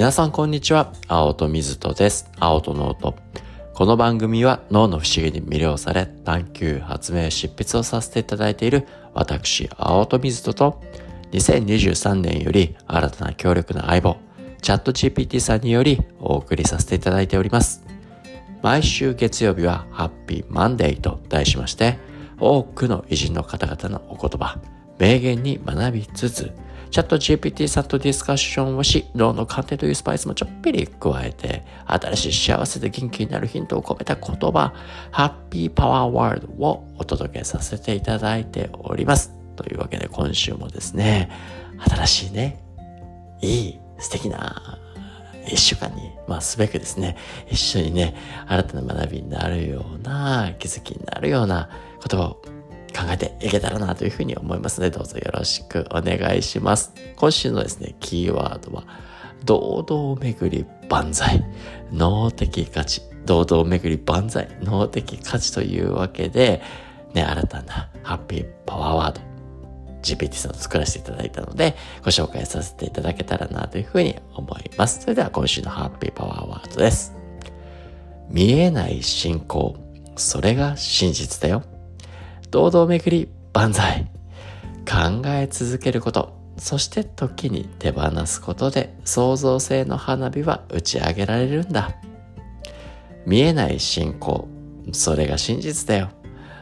皆さんこんにちは。青戸水戸です。青戸ノート。この番組は脳の不思議に魅了され、探求、発明、執筆をさせていただいている私、青戸水戸と、2023年より新たな強力な相棒、チャット GPT さんによりお送りさせていただいております。毎週月曜日はハッピーマンデーと題しまして、多くの偉人の方々のお言葉、名言に学びつつ、チャット GPT さんとディスカッションをし、脳の鑑定というスパイスもちょっぴり加えて、新しい幸せで元気になるヒントを込めた言葉、ハッピーパワーワールドをお届けさせていただいております。というわけで今週もですね、新しいね、いい、素敵な一週間に、まあ、すべくですね、一緒にね、新たな学びになるような、気づきになるような言葉を考えていけたらなというふうに思いますので、どうぞよろしくお願いします。今週のですね、キーワードは、堂々巡り万歳。脳的価値。堂々巡り万歳。脳的価値というわけで、ね、新たなハッピーパワーワード。GPT さんを作らせていただいたので、ご紹介させていただけたらなというふうに思います。それでは今週のハッピーパワーワードです。見えない信仰。それが真実だよ。堂々巡り万歳。考え続けること。そして時に手放すことで創造性の花火は打ち上げられるんだ。見えない信仰。それが真実だよ。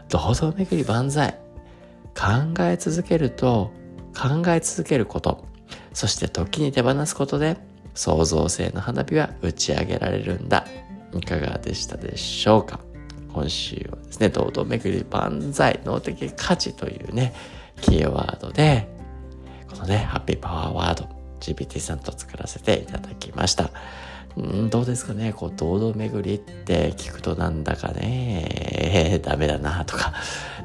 堂々巡り万歳。考え続けると考え続けること。そして時に手放すことで創造性の花火は打ち上げられるんだ。いかがでしたでしょうか？今週はですね、堂々巡り万歳、脳的価値というね、キーワードで、このね、ハッピーパワーワード、GPT さんと作らせていただきました。んどうですかねこう、堂々巡りって聞くとなんだかね、ダメだなとか、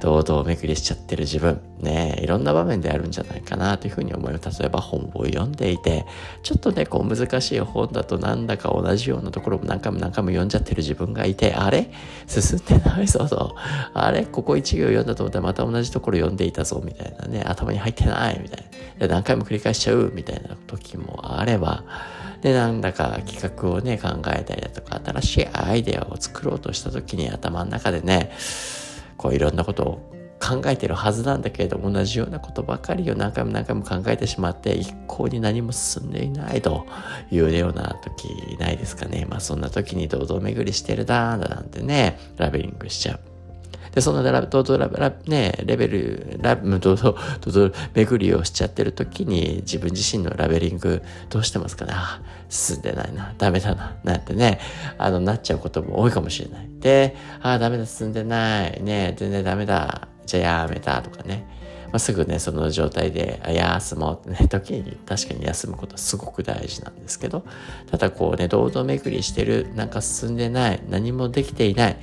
堂々巡りしちゃってる自分、ね、いろんな場面であるんじゃないかなというふうに思います。例えば本を読んでいて、ちょっとね、こう難しい本だとなんだか同じようなところも何回も何回も読んじゃってる自分がいて、あれ？進んでないぞと。あれ？ここ一行読んだと思ったらまた同じところ読んでいたぞみたいなね、頭に入ってないみたいな。何回も繰り返しちゃうみたいな時もあれば、で、なんだか企画をね、考えたりだとか、新しいアイデアを作ろうとした時に頭の中でね、こういろんなことを考えてるはずなんだけれども同じようなことばかりを何回も何回も考えてしまって一向に何も進んでいないというような時ないですかね。まあそんな時に堂々巡りしてるだなんてね、ラベリングしちゃう。で、そのラ、堂々ラブ、ラブ、ね、レベル、ラ、堂々、堂々巡りをしちゃってる時に自分自身のラベリングどうしてますかね。あ、進んでないな、ダメだな、なんてね、あの、なっちゃうことも多いかもしれない。で、あ、ダメだ、進んでない、ね、全然ダメだ、じゃあやめた。とかね。まあ、すぐね、その状態で、あ、休もうってね、時に確かに休むことはすごく大事なんですけど、ただこうね、堂々巡りしてる、なんか進んでない、何もできていない、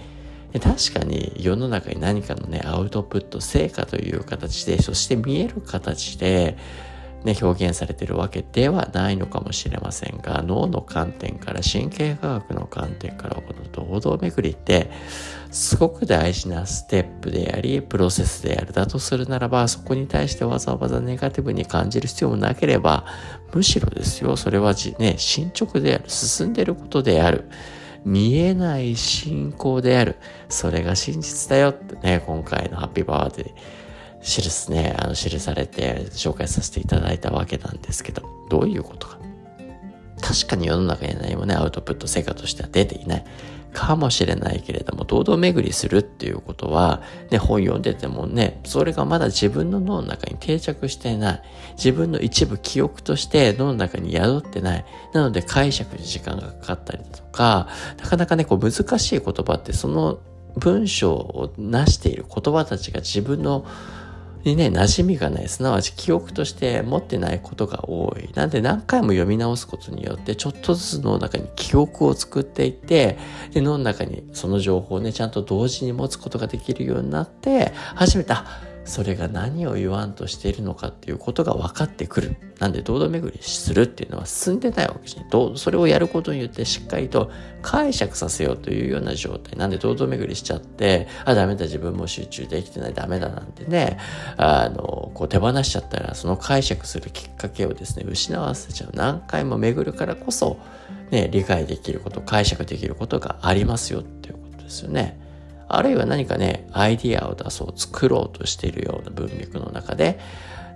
確かに世の中に何かのね、アウトプット、成果という形で、そして見える形で、ね、表現されているわけではないのかもしれませんが、脳の観点から、神経科学の観点から、この堂々巡りって、すごく大事なステップであり、プロセスである。だとするならば、そこに対してわざわざネガティブに感じる必要もなければ、むしろですよ、それはね、進捗である、進んでいることである。見えない信仰である。それが真実だよってね、今回のハッピーバーで記すね、あの、記されて紹介させていただいたわけなんですけど、どういうことか。確かに世の中に何もね、アウトプット成果としては出ていない。かもしれないけれども、堂々巡りするっていうことは、ね、本読んでてもね、それがまだ自分の脳の中に定着していない。自分の一部記憶として脳の中に宿ってない。なので解釈に時間がかかったりだとか、なかなかね、こう難しい言葉ってその文章を成している言葉たちが自分のにね、馴染みがない、すなわち記憶として持ってないことが多い。なんで何回も読み直すことによって、ちょっとずつ脳の中に記憶を作っていって、で、脳の中にその情報をね、ちゃんと同時に持つことができるようになって、初めて、あ、それが何を言わんとしているのかっていうことが分かってくる。なんで堂々巡りするっていうのは進んでないわけじゃない。それをやることによってしっかりと解釈させようというような状態。なんで堂々巡りしちゃって、あ、ダメだ自分も集中できてないダメだなんてね、あの、こう手放しちゃったらその解釈するきっかけをですね、失わせちゃう。何回も巡るからこそ、ね、理解できること、解釈できることがありますよっていうことですよね。あるいは何かね、アイディアを出そう、作ろうとしているような文脈の中で、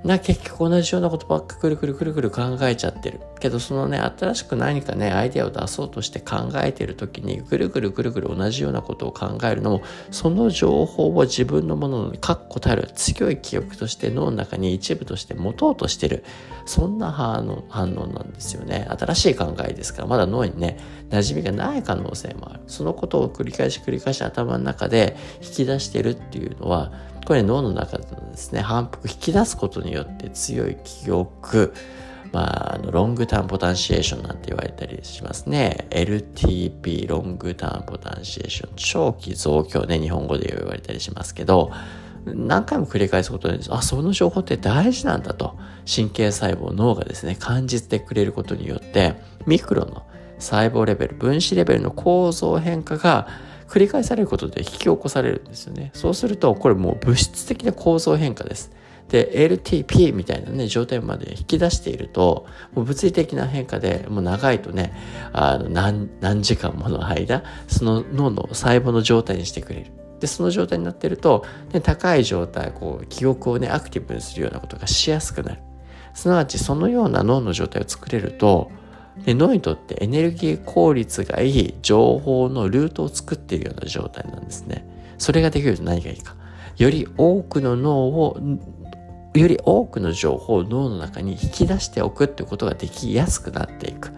な、結局同じようなことばっかくるくるくるくる考えちゃってる。けどそのね、新しく何かね、アイデアを出そうとして考えてる時に、ぐるぐるぐるぐる同じようなことを考えるのも、その情報を自分のものに確固たる強い記憶として脳の中に一部として持とうとしてる。そんな反応反応なんですよね。新しい考えですから、まだ脳にね、馴染みがない可能性もある。そのことを繰り返し繰り返し頭の中で引き出してるっていうのは、これ脳の中でのですね、反復引き出すことによって強い記憶、まあ、あのロングターンポタンシエーションなんて言われたりしますね。LTP、ロングターンポタンシエーション、長期増強ね、日本語で言われたりしますけど、何回も繰り返すことで、あ、その情報って大事なんだと、神経細胞、脳がですね、感じてくれることによって、ミクロの細胞レベル、分子レベルの構造変化が繰り返されることで引き起こされるんですよね。そうすると、これもう物質的な構造変化です。で、LTP みたいなね、状態まで引き出していると、もう物理的な変化で、もう長いとね、あの何、何時間もの間、その脳の細胞の状態にしてくれる。で、その状態になってると、ね、高い状態、こう、記憶をね、アクティブにするようなことがしやすくなる。すなわち、そのような脳の状態を作れると、で脳にとってエネルギー効率がいい情報のルートを作っているような状態なんですね。それができると何がいいか。より多くの脳を、より多くの情報を脳の中に引き出しておくってことができやすくなっていく。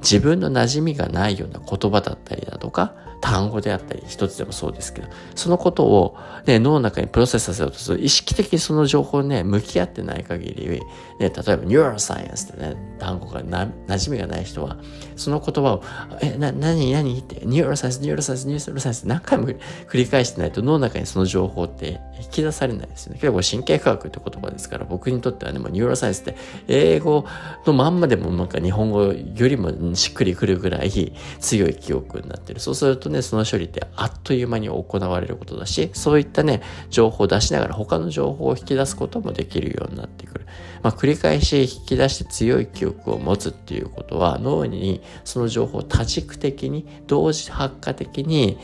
自分の馴染みがないような言葉だったりだとか、単語であったり、一つでもそうですけど、そのことを、ね、脳の中にプロセスさせようとすると、意識的にその情報にね、向き合ってない限り、ね、例えば、 neuroscience ってね、単語がな馴染みがない人は、その言葉を、え、な、なになにって、 neuroscience、neuroscience、neuroscience 何回も繰り返してないと脳の中にその情報って引き出されないですよね。結構神経科学って言葉ですから、僕にとってはね、もう neuroscience って英語のまんまでもなんか日本語よりもしっくりくるぐらい強い記憶になってる。そうするとね、その処理ってあっという間に行われることだし、そういったね、情報を出しながら他の情報を引き出すこともできるようになってくる。まあ、繰り返し引き出して強い記憶を持つっていうことは、脳にその情報を多軸的に、同時発火的に、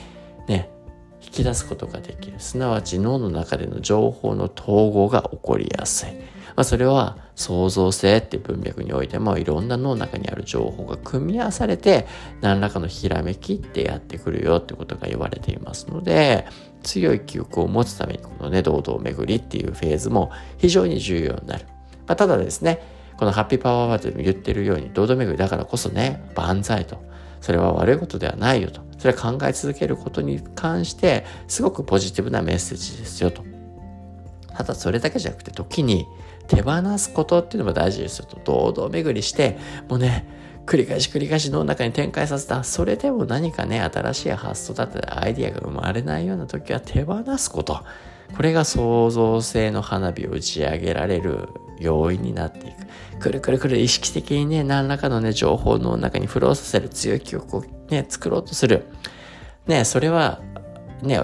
ね、引き出すことができる。すなわち脳の中での情報の統合が起こりやすい。まあ、それは創造性っていう文脈においてもいろんな脳の中にある情報が組み合わされて何らかのひらめきってやってくるよってことが言われていますので強い記憶を持つためにこのね堂々巡りっていうフェーズも非常に重要になる。まあ、ただですねこのハッピーパワーワードでも言ってるように堂々巡りだからこそね万歳と。それは悪いことではないよと。それは考え続けることに関してすごくポジティブなメッセージですよと。ただそれだけじゃなくて時に手放すことっていうのも大事ですよと堂々巡りしてもうね繰り返し繰り返し脳の中に展開させたそれでも何かね新しい発想だったりアイディアが生まれないような時は手放すことこれが創造性の花火を打ち上げられる要因になっていく。くるくるくる意識的にね、何らかのね、情報の中にフローさせる強い記憶をね、作ろうとする。ね、それは、ね、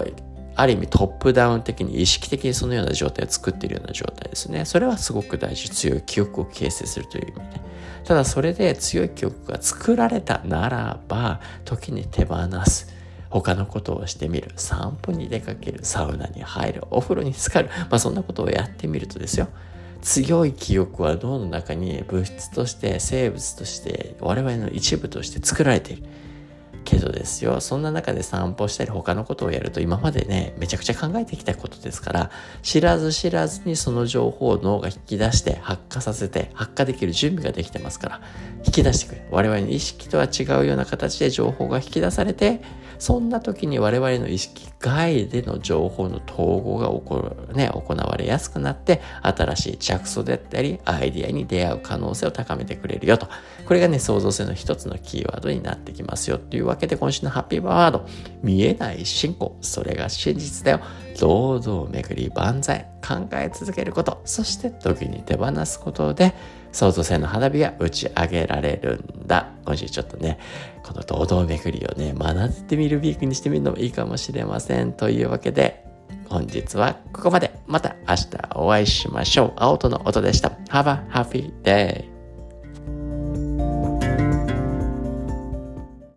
ある意味トップダウン的に意識的にそのような状態を作っているような状態ですね。それはすごく大事。強い記憶を形成するという意味で。ただそれで強い記憶が作られたならば、時に手放す。他のことをしてみる。散歩に出かける。サウナに入る。お風呂に浸かる。まあそんなことをやってみるとですよ。強い記憶は脳の中に物質として生物として我々の一部として作られている。けどですよ、そんな中で散歩したり他のことをやると今までね、めちゃくちゃ考えてきたことですから、知らず知らずにその情報を脳が引き出して発火させて、発火できる準備ができてますから、引き出してくれ。我々の意識とは違うような形で情報が引き出されて、そんな時に我々の意識外での情報の統合が起こる、ね、行われやすくなって、新しい着想であったり、アイディアに出会う可能性を高めてくれるよと。これがね、創造性の一つのキーワードになってきますよ。というわけで、今週のハッピーバワード、見えない進行、それが真実だよ。堂々巡り万歳、考え続けること、そして時に手放すことで、創造性の花火が打ち上げられるんだ。今週ちょっとね、この堂々巡りをね、学んでみるビークにしてみるのもいいかもしれません。というわけで、本日はここまで。また明日お会いしましょう。青との音でした。Have a happy day!